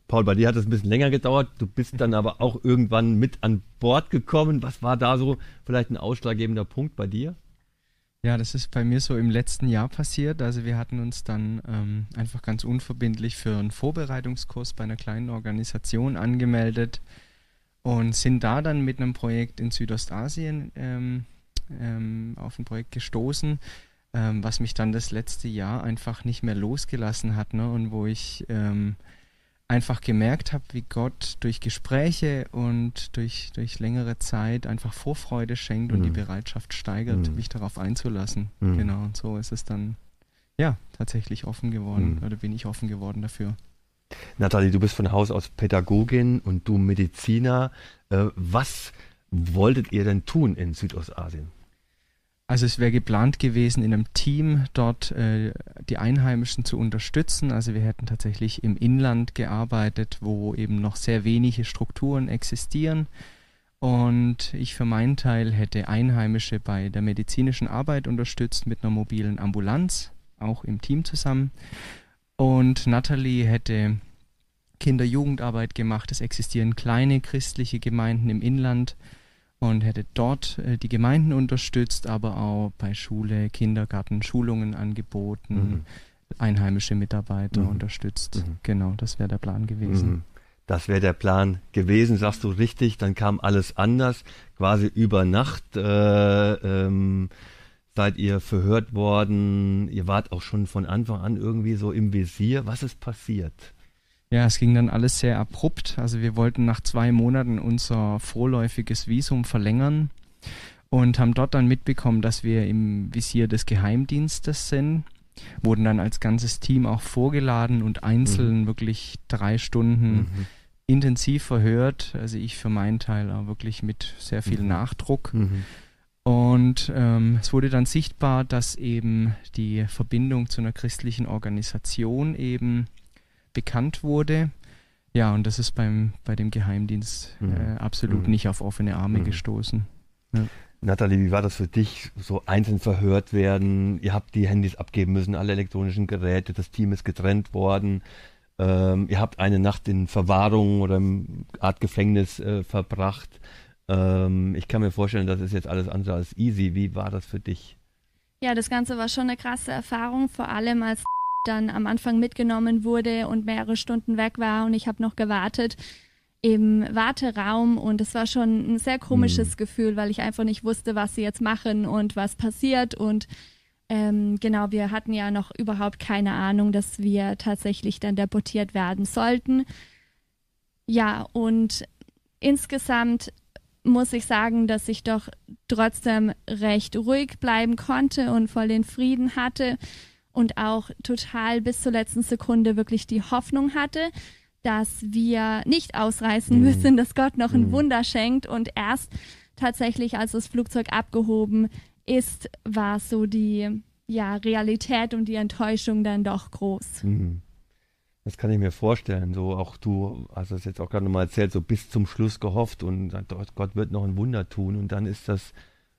Paul, bei dir hat es ein bisschen länger gedauert. Du bist dann aber auch irgendwann mit an Bord gekommen. Was war da so vielleicht ein ausschlaggebender Punkt bei dir? Ja, das ist bei mir so im letzten Jahr passiert. Also wir hatten uns dann ähm, einfach ganz unverbindlich für einen Vorbereitungskurs bei einer kleinen Organisation angemeldet und sind da dann mit einem Projekt in Südostasien ähm, ähm, auf ein Projekt gestoßen, ähm, was mich dann das letzte Jahr einfach nicht mehr losgelassen hat ne? und wo ich ähm, einfach gemerkt habe, wie Gott durch Gespräche und durch, durch längere Zeit einfach Vorfreude schenkt mhm. und die mhm. Bereitschaft steigert, mhm. mich darauf einzulassen. Mhm. Genau, und so ist es dann ja tatsächlich offen geworden mhm. oder bin ich offen geworden dafür. Nathalie, du bist von Haus aus Pädagogin und du Mediziner. Äh, was wolltet ihr denn tun in Südostasien? Also es wäre geplant gewesen, in einem Team dort äh, die Einheimischen zu unterstützen. Also wir hätten tatsächlich im Inland gearbeitet, wo eben noch sehr wenige Strukturen existieren. Und ich für meinen Teil hätte Einheimische bei der medizinischen Arbeit unterstützt mit einer mobilen Ambulanz, auch im Team zusammen. Und Natalie hätte Kinder-Jugendarbeit gemacht. Es existieren kleine christliche Gemeinden im Inland und hätte dort äh, die Gemeinden unterstützt, aber auch bei Schule, Kindergarten, Schulungen angeboten, mhm. einheimische Mitarbeiter mhm. unterstützt. Mhm. Genau, das wäre der Plan gewesen. Mhm. Das wäre der Plan gewesen, sagst du richtig. Dann kam alles anders, quasi über Nacht. Äh, ähm, seid ihr verhört worden. Ihr wart auch schon von Anfang an irgendwie so im Visier. Was ist passiert? Ja, es ging dann alles sehr abrupt. Also wir wollten nach zwei Monaten unser vorläufiges Visum verlängern und haben dort dann mitbekommen, dass wir im Visier des Geheimdienstes sind. Wurden dann als ganzes Team auch vorgeladen und einzeln mhm. wirklich drei Stunden mhm. intensiv verhört. Also ich für meinen Teil auch wirklich mit sehr viel mhm. Nachdruck. Und ähm, es wurde dann sichtbar, dass eben die Verbindung zu einer christlichen Organisation eben bekannt wurde. Ja, und das ist beim, bei dem Geheimdienst mhm. äh, absolut mhm. nicht auf offene Arme mhm. gestoßen. Ja. Nathalie, wie war das für dich, so einzeln verhört werden? Ihr habt die Handys abgeben müssen, alle elektronischen Geräte, das Team ist getrennt worden. Ähm, ihr habt eine Nacht in Verwahrung oder im Art Gefängnis äh, verbracht. Ähm, ich kann mir vorstellen, das ist jetzt alles andere als easy. Wie war das für dich? Ja, das Ganze war schon eine krasse Erfahrung, vor allem als dann am Anfang mitgenommen wurde und mehrere Stunden weg war und ich habe noch gewartet im Warteraum und es war schon ein sehr komisches mhm. Gefühl, weil ich einfach nicht wusste, was sie jetzt machen und was passiert und ähm, genau, wir hatten ja noch überhaupt keine Ahnung, dass wir tatsächlich dann deportiert werden sollten. Ja, und insgesamt muss ich sagen, dass ich doch trotzdem recht ruhig bleiben konnte und voll den Frieden hatte und auch total bis zur letzten Sekunde wirklich die Hoffnung hatte, dass wir nicht ausreißen mhm. müssen, dass Gott noch ein mhm. Wunder schenkt und erst tatsächlich, als das Flugzeug abgehoben ist, war so die ja, Realität und die Enttäuschung dann doch groß. Mhm. Das kann ich mir vorstellen. So auch du hast es jetzt auch gerade nochmal erzählt, so bis zum Schluss gehofft und Gott wird noch ein Wunder tun und dann ist das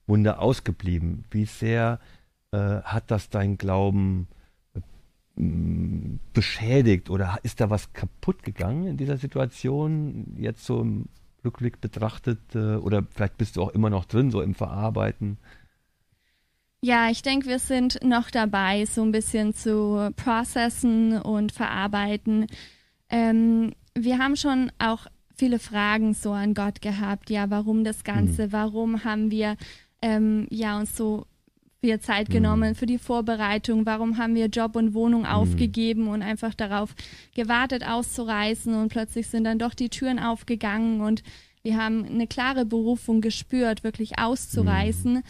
Wunder ausgeblieben. Wie sehr äh, hat das dein Glauben äh, beschädigt oder ist da was kaputt gegangen in dieser Situation, jetzt so im Rückblick betrachtet? Äh, oder vielleicht bist du auch immer noch drin, so im Verarbeiten? Ja, ich denke, wir sind noch dabei, so ein bisschen zu processen und verarbeiten. Ähm, wir haben schon auch viele Fragen so an Gott gehabt. Ja, warum das Ganze? Mhm. Warum haben wir ähm, ja uns so viel Zeit genommen mhm. für die Vorbereitung? Warum haben wir Job und Wohnung mhm. aufgegeben und einfach darauf gewartet, auszureißen? Und plötzlich sind dann doch die Türen aufgegangen und wir haben eine klare Berufung gespürt, wirklich auszureißen.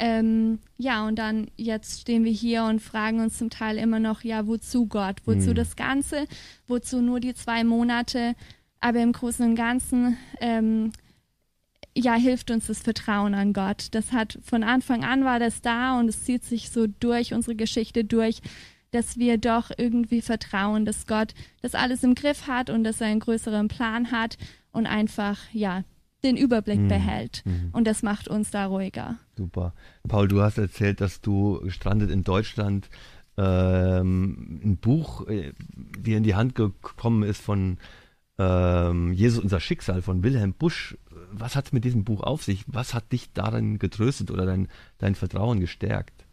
Ähm, ja, und dann jetzt stehen wir hier und fragen uns zum Teil immer noch, ja, wozu Gott? Wozu mhm. das Ganze? Wozu nur die zwei Monate? Aber im Großen und Ganzen, ähm, ja, hilft uns das Vertrauen an Gott. Das hat von Anfang an war das da und es zieht sich so durch unsere Geschichte durch, dass wir doch irgendwie vertrauen, dass Gott das alles im Griff hat und dass er einen größeren Plan hat und einfach, ja, den Überblick mhm. behält. Mhm. Und das macht uns da ruhiger. Super. Paul, du hast erzählt, dass du gestrandet in Deutschland ähm, ein Buch äh, dir in die Hand gekommen ist von ähm, Jesus, unser Schicksal von Wilhelm Busch. Was hat es mit diesem Buch auf sich? Was hat dich darin getröstet oder dein, dein Vertrauen gestärkt?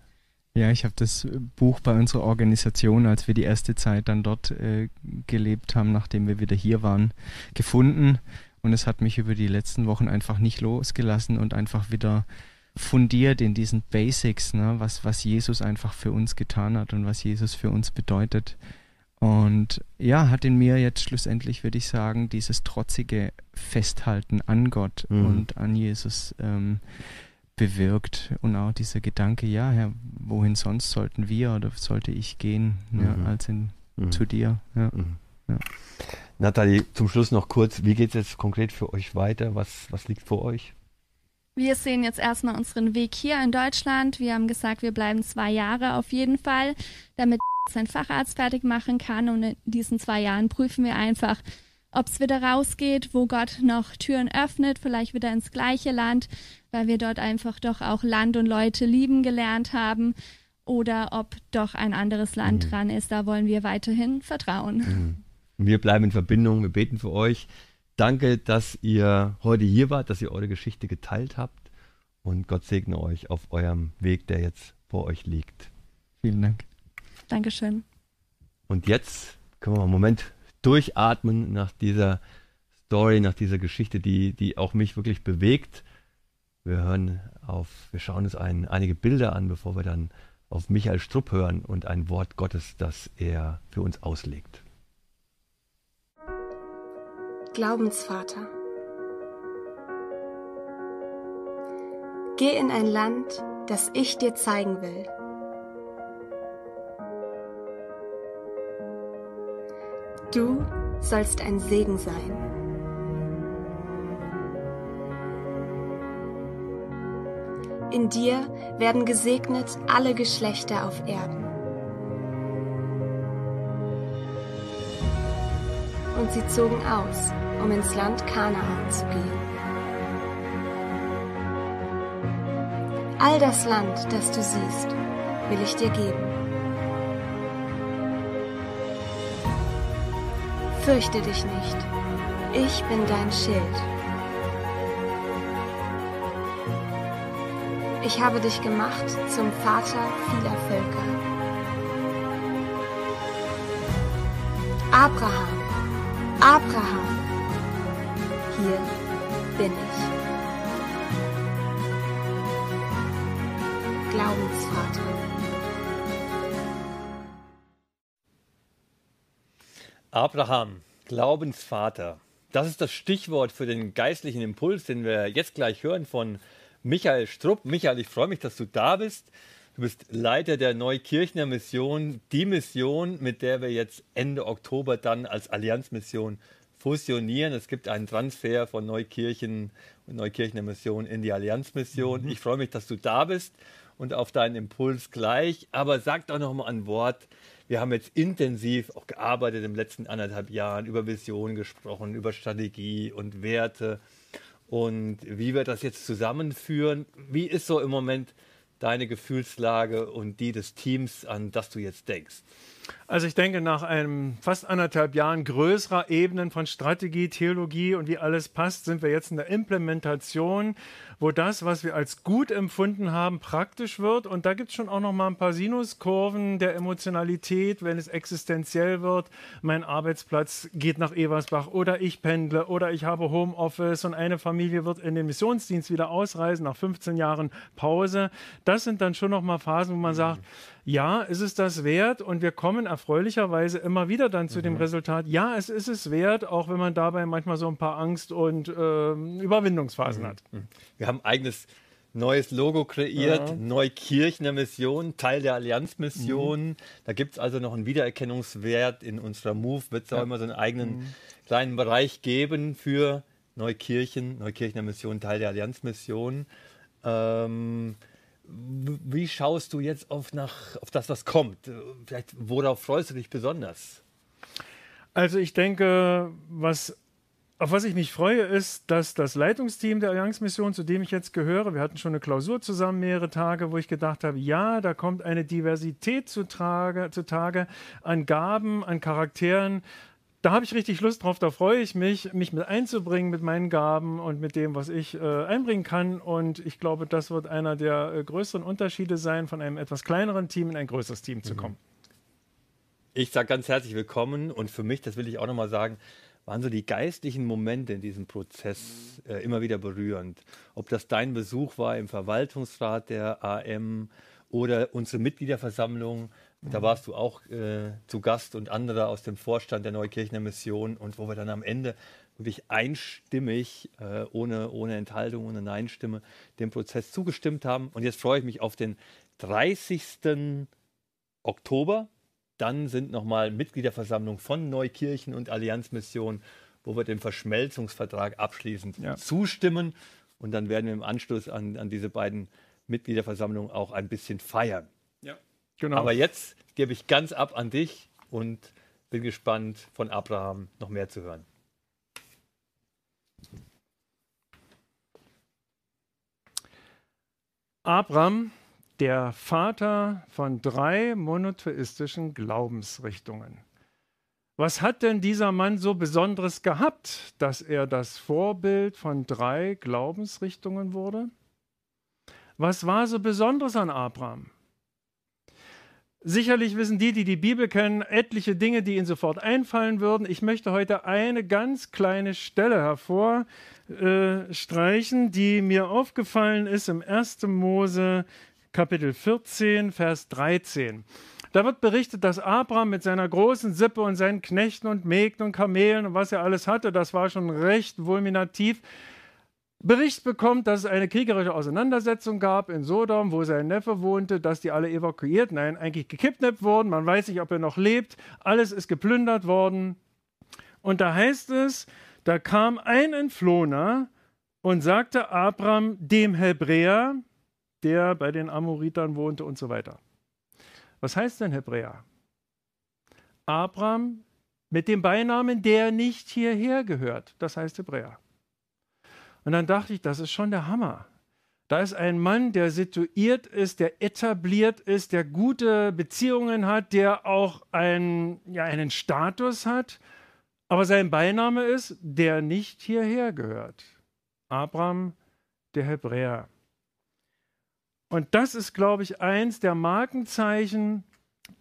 Ja, ich habe das Buch bei unserer Organisation, als wir die erste Zeit dann dort äh, gelebt haben, nachdem wir wieder hier waren, gefunden und es hat mich über die letzten Wochen einfach nicht losgelassen und einfach wieder fundiert in diesen Basics, ne, was, was Jesus einfach für uns getan hat und was Jesus für uns bedeutet. Und ja, hat in mir jetzt schlussendlich, würde ich sagen, dieses trotzige Festhalten an Gott mhm. und an Jesus ähm, bewirkt. Und auch dieser Gedanke, ja, Herr, wohin sonst sollten wir oder sollte ich gehen, mhm. ja, als in, mhm. zu dir. Ja. Mhm. ja. Nathalie, zum Schluss noch kurz, wie geht es jetzt konkret für euch weiter? Was, was liegt vor euch? Wir sehen jetzt erstmal unseren Weg hier in Deutschland. Wir haben gesagt, wir bleiben zwei Jahre auf jeden Fall, damit sein Facharzt fertig machen kann. Und in diesen zwei Jahren prüfen wir einfach, ob es wieder rausgeht, wo Gott noch Türen öffnet, vielleicht wieder ins gleiche Land, weil wir dort einfach doch auch Land und Leute lieben gelernt haben. Oder ob doch ein anderes Land mhm. dran ist. Da wollen wir weiterhin vertrauen. Mhm. Wir bleiben in Verbindung, wir beten für euch. Danke, dass ihr heute hier wart, dass ihr eure Geschichte geteilt habt. Und Gott segne euch auf eurem Weg, der jetzt vor euch liegt. Vielen Dank. Dankeschön. Und jetzt können wir einen Moment durchatmen nach dieser Story, nach dieser Geschichte, die, die auch mich wirklich bewegt. Wir hören auf, wir schauen uns ein, einige Bilder an, bevor wir dann auf Michael Strupp hören und ein Wort Gottes, das er für uns auslegt. Glaubensvater. Geh in ein Land, das ich dir zeigen will. Du sollst ein Segen sein. In dir werden gesegnet alle Geschlechter auf Erden. Und sie zogen aus um ins Land Kanaan zu gehen. All das Land, das du siehst, will ich dir geben. Fürchte dich nicht, ich bin dein Schild. Ich habe dich gemacht zum Vater vieler Völker. Abraham, Abraham, hier bin ich. Glaubensvater. Abraham, Glaubensvater. Das ist das Stichwort für den geistlichen Impuls, den wir jetzt gleich hören von Michael Strupp. Michael, ich freue mich, dass du da bist. Du bist Leiter der Neukirchner Mission, die Mission, mit der wir jetzt Ende Oktober dann als Allianzmission fusionieren. Es gibt einen Transfer von Neukirchen und Neukirchener Mission in die Allianzmission. Mhm. Ich freue mich, dass du da bist und auf deinen Impuls gleich. Aber sag doch noch mal ein Wort. Wir haben jetzt intensiv auch gearbeitet im letzten anderthalb Jahren über Visionen gesprochen, über Strategie und Werte und wie wir das jetzt zusammenführen. Wie ist so im Moment deine Gefühlslage und die des Teams, an das du jetzt denkst? Also ich denke, nach einem fast anderthalb Jahren größerer Ebenen von Strategie, Theologie und wie alles passt, sind wir jetzt in der Implementation, wo das, was wir als gut empfunden haben, praktisch wird. Und da gibt es schon auch noch mal ein paar Sinuskurven der Emotionalität, wenn es existenziell wird. Mein Arbeitsplatz geht nach Eversbach oder ich pendle oder ich habe Homeoffice und eine Familie wird in den Missionsdienst wieder ausreisen nach 15 Jahren Pause. Das sind dann schon noch mal Phasen, wo man sagt, ja, ist es das wert? Und wir kommen erfreulicherweise immer wieder dann zu mhm. dem Resultat, ja, es ist es wert, auch wenn man dabei manchmal so ein paar Angst- und äh, Überwindungsphasen mhm. hat. Mhm. Wir haben ein eigenes neues Logo kreiert, ja. Neukirchner Mission, Teil der Allianzmission. Mhm. Da gibt es also noch einen Wiedererkennungswert. In unserer Move wird es ja. auch immer so einen eigenen mhm. kleinen Bereich geben für Neukirchen, Neukirchner Mission, Teil der Allianzmission. Ähm, wie schaust du jetzt auf, nach, auf das, was kommt? Vielleicht, worauf freust du dich besonders? Also ich denke, was, auf was ich mich freue, ist, dass das Leitungsteam der Allianzmission, zu dem ich jetzt gehöre, wir hatten schon eine Klausur zusammen mehrere Tage, wo ich gedacht habe, ja, da kommt eine Diversität zutage, zutage an Gaben, an Charakteren, da habe ich richtig Lust drauf, da freue ich mich, mich mit einzubringen mit meinen Gaben und mit dem, was ich äh, einbringen kann. Und ich glaube, das wird einer der äh, größeren Unterschiede sein, von einem etwas kleineren Team in ein größeres Team zu mhm. kommen. Ich sage ganz herzlich willkommen und für mich, das will ich auch nochmal sagen, waren so die geistlichen Momente in diesem Prozess äh, immer wieder berührend. Ob das dein Besuch war im Verwaltungsrat der AM oder unsere Mitgliederversammlung, da warst du auch äh, zu Gast und andere aus dem Vorstand der Neukirchner Mission und wo wir dann am Ende wirklich einstimmig, äh, ohne, ohne Enthaltung, ohne Nein-Stimme, dem Prozess zugestimmt haben. Und jetzt freue ich mich auf den 30. Oktober. Dann sind nochmal Mitgliederversammlungen von Neukirchen und Allianzmission, wo wir den Verschmelzungsvertrag abschließend ja. zustimmen. Und dann werden wir im Anschluss an, an diese beiden Mitgliederversammlungen auch ein bisschen feiern. Genau. Aber jetzt gebe ich ganz ab an dich und bin gespannt, von Abraham noch mehr zu hören. Abraham, der Vater von drei monotheistischen Glaubensrichtungen. Was hat denn dieser Mann so Besonderes gehabt, dass er das Vorbild von drei Glaubensrichtungen wurde? Was war so Besonderes an Abraham? Sicherlich wissen die, die die Bibel kennen, etliche Dinge, die ihnen sofort einfallen würden. Ich möchte heute eine ganz kleine Stelle hervorstreichen, äh, die mir aufgefallen ist im 1. Mose Kapitel 14, Vers 13. Da wird berichtet, dass Abraham mit seiner großen Sippe und seinen Knechten und Mägden und Kamelen und was er alles hatte, das war schon recht vulminativ, Bericht bekommt, dass es eine kriegerische Auseinandersetzung gab in Sodom, wo sein Neffe wohnte, dass die alle evakuiert, nein, eigentlich gekidnappt wurden. Man weiß nicht, ob er noch lebt. Alles ist geplündert worden. Und da heißt es, da kam ein Entflohener und sagte Abraham dem Hebräer, der bei den Amoritern wohnte und so weiter. Was heißt denn Hebräer? Abraham mit dem Beinamen, der nicht hierher gehört. Das heißt Hebräer. Und dann dachte ich, das ist schon der Hammer. Da ist ein Mann, der situiert ist, der etabliert ist, der gute Beziehungen hat, der auch ein, ja, einen Status hat, aber sein Beiname ist, der nicht hierher gehört. Abraham, der Hebräer. Und das ist, glaube ich, eins der Markenzeichen,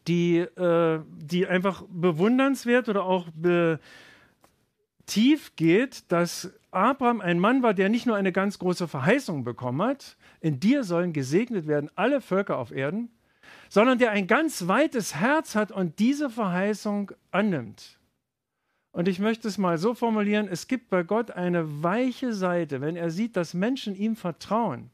die, äh, die einfach bewundernswert oder auch be tief geht, dass Abraham ein Mann war, der nicht nur eine ganz große Verheißung bekommen hat, in dir sollen gesegnet werden alle Völker auf Erden, sondern der ein ganz weites Herz hat und diese Verheißung annimmt. Und ich möchte es mal so formulieren, es gibt bei Gott eine weiche Seite, wenn er sieht, dass Menschen ihm vertrauen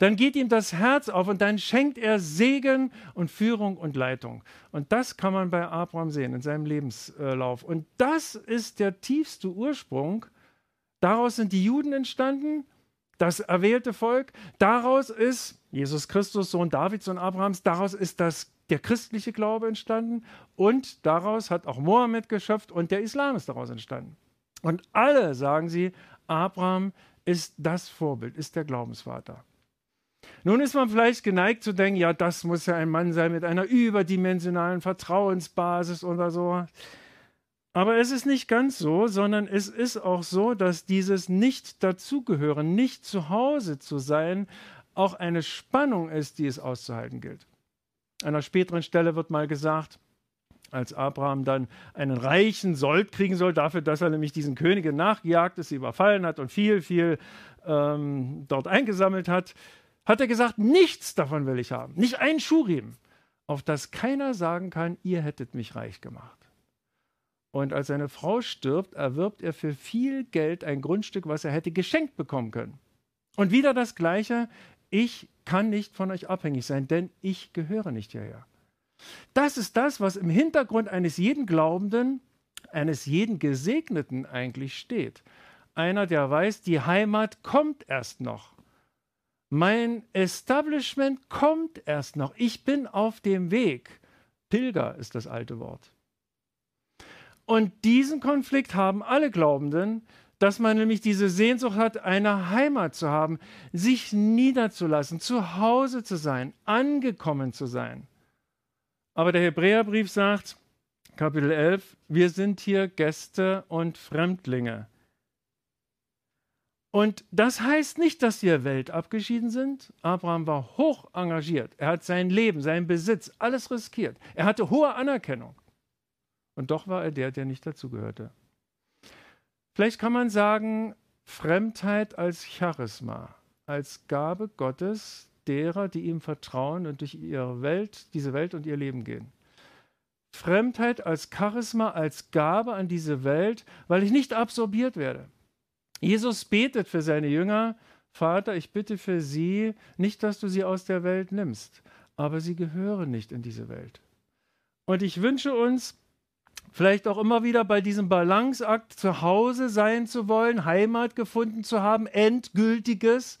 dann geht ihm das Herz auf und dann schenkt er Segen und Führung und Leitung. Und das kann man bei Abraham sehen in seinem Lebenslauf. Und das ist der tiefste Ursprung. Daraus sind die Juden entstanden, das erwählte Volk. Daraus ist Jesus Christus, Sohn Davids und Abrahams, daraus ist das, der christliche Glaube entstanden. Und daraus hat auch Mohammed geschöpft und der Islam ist daraus entstanden. Und alle sagen sie, Abraham ist das Vorbild, ist der Glaubensvater. Nun ist man vielleicht geneigt zu denken, ja, das muss ja ein Mann sein mit einer überdimensionalen Vertrauensbasis oder so. Aber es ist nicht ganz so, sondern es ist auch so, dass dieses Nicht-Dazugehören, nicht zu Hause zu sein, auch eine Spannung ist, die es auszuhalten gilt. An einer späteren Stelle wird mal gesagt, als Abraham dann einen reichen Sold kriegen soll, dafür, dass er nämlich diesen Königen nachgejagt ist, sie überfallen hat und viel, viel ähm, dort eingesammelt hat, hat er gesagt, nichts davon will ich haben, nicht ein Schurim, auf das keiner sagen kann, ihr hättet mich reich gemacht. Und als seine Frau stirbt, erwirbt er für viel Geld ein Grundstück, was er hätte geschenkt bekommen können. Und wieder das Gleiche, ich kann nicht von euch abhängig sein, denn ich gehöre nicht hierher. Das ist das, was im Hintergrund eines jeden Glaubenden, eines jeden Gesegneten eigentlich steht. Einer, der weiß, die Heimat kommt erst noch. Mein Establishment kommt erst noch. Ich bin auf dem Weg. Pilger ist das alte Wort. Und diesen Konflikt haben alle Glaubenden, dass man nämlich diese Sehnsucht hat, eine Heimat zu haben, sich niederzulassen, zu Hause zu sein, angekommen zu sein. Aber der Hebräerbrief sagt, Kapitel 11, wir sind hier Gäste und Fremdlinge. Und das heißt nicht, dass wir weltabgeschieden sind. Abraham war hoch engagiert. Er hat sein Leben, seinen Besitz, alles riskiert. Er hatte hohe Anerkennung. Und doch war er der, der nicht dazugehörte. Vielleicht kann man sagen, Fremdheit als Charisma, als Gabe Gottes, derer, die ihm vertrauen und durch ihre Welt, diese Welt und ihr Leben gehen. Fremdheit als Charisma, als Gabe an diese Welt, weil ich nicht absorbiert werde. Jesus betet für seine Jünger, Vater, ich bitte für sie, nicht, dass du sie aus der Welt nimmst, aber sie gehören nicht in diese Welt. Und ich wünsche uns, vielleicht auch immer wieder bei diesem Balanceakt zu Hause sein zu wollen, Heimat gefunden zu haben, endgültiges,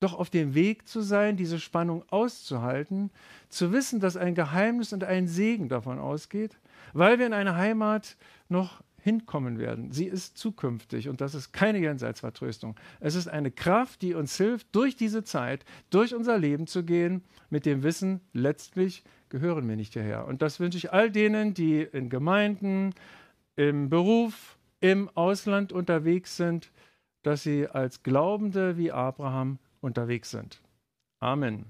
doch auf dem Weg zu sein, diese Spannung auszuhalten, zu wissen, dass ein Geheimnis und ein Segen davon ausgeht, weil wir in eine Heimat noch hinkommen werden. Sie ist zukünftig und das ist keine Jenseitsvertröstung. Es ist eine Kraft, die uns hilft, durch diese Zeit, durch unser Leben zu gehen, mit dem Wissen, letztlich gehören wir nicht hierher. Und das wünsche ich all denen, die in Gemeinden, im Beruf, im Ausland unterwegs sind, dass sie als Glaubende wie Abraham unterwegs sind. Amen.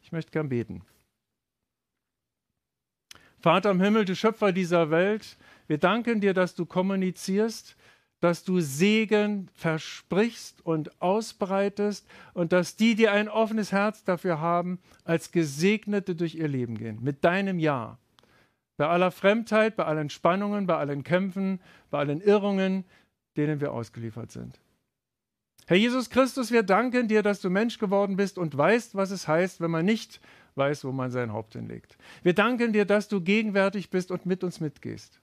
Ich möchte gern beten. Vater im Himmel, du Schöpfer dieser Welt, wir danken dir, dass du kommunizierst, dass du Segen versprichst und ausbreitest und dass die, die ein offenes Herz dafür haben, als Gesegnete durch ihr Leben gehen, mit deinem Ja. Bei aller Fremdheit, bei allen Spannungen, bei allen Kämpfen, bei allen Irrungen, denen wir ausgeliefert sind. Herr Jesus Christus, wir danken dir, dass du Mensch geworden bist und weißt, was es heißt, wenn man nicht weiß, wo man sein Haupt hinlegt. Wir danken dir, dass du gegenwärtig bist und mit uns mitgehst.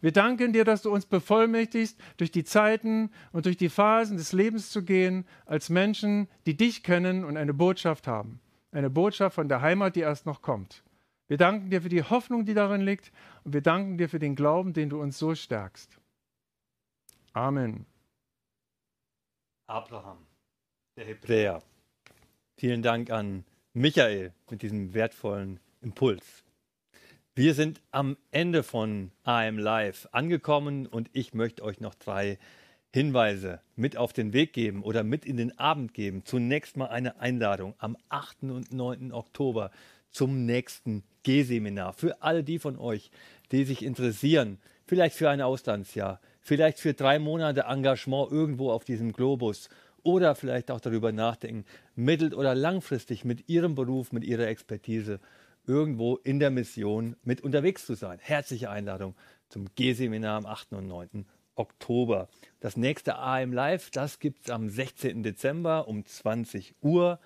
Wir danken dir, dass du uns bevollmächtigst, durch die Zeiten und durch die Phasen des Lebens zu gehen, als Menschen, die dich kennen und eine Botschaft haben. Eine Botschaft von der Heimat, die erst noch kommt. Wir danken dir für die Hoffnung, die darin liegt, und wir danken dir für den Glauben, den du uns so stärkst. Amen. Abraham, der Hebräer. Vielen Dank an Michael mit diesem wertvollen Impuls. Wir sind am Ende von AM Live angekommen und ich möchte euch noch drei Hinweise mit auf den Weg geben oder mit in den Abend geben. Zunächst mal eine Einladung am 8. und 9. Oktober zum nächsten G-Seminar. Für alle die von euch, die sich interessieren, vielleicht für ein Auslandsjahr, vielleicht für drei Monate Engagement irgendwo auf diesem Globus oder vielleicht auch darüber nachdenken, mittel- oder langfristig mit Ihrem Beruf, mit Ihrer Expertise irgendwo in der Mission mit unterwegs zu sein. Herzliche Einladung zum G-Seminar am 8. und 9. Oktober. Das nächste AM Live, das gibt es am 16. Dezember um 20 Uhr.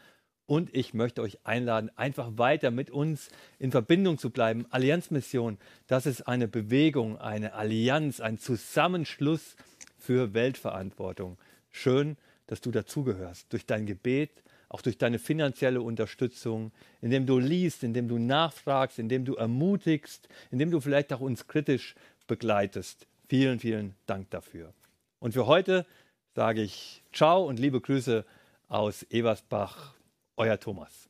Und ich möchte euch einladen, einfach weiter mit uns in Verbindung zu bleiben. Allianzmission, das ist eine Bewegung, eine Allianz, ein Zusammenschluss für Weltverantwortung. Schön, dass du dazugehörst. Durch dein Gebet, auch durch deine finanzielle Unterstützung, indem du liest, indem du nachfragst, indem du ermutigst, indem du vielleicht auch uns kritisch begleitest. Vielen, vielen Dank dafür. Und für heute sage ich Ciao und liebe Grüße aus Eversbach euer Thomas.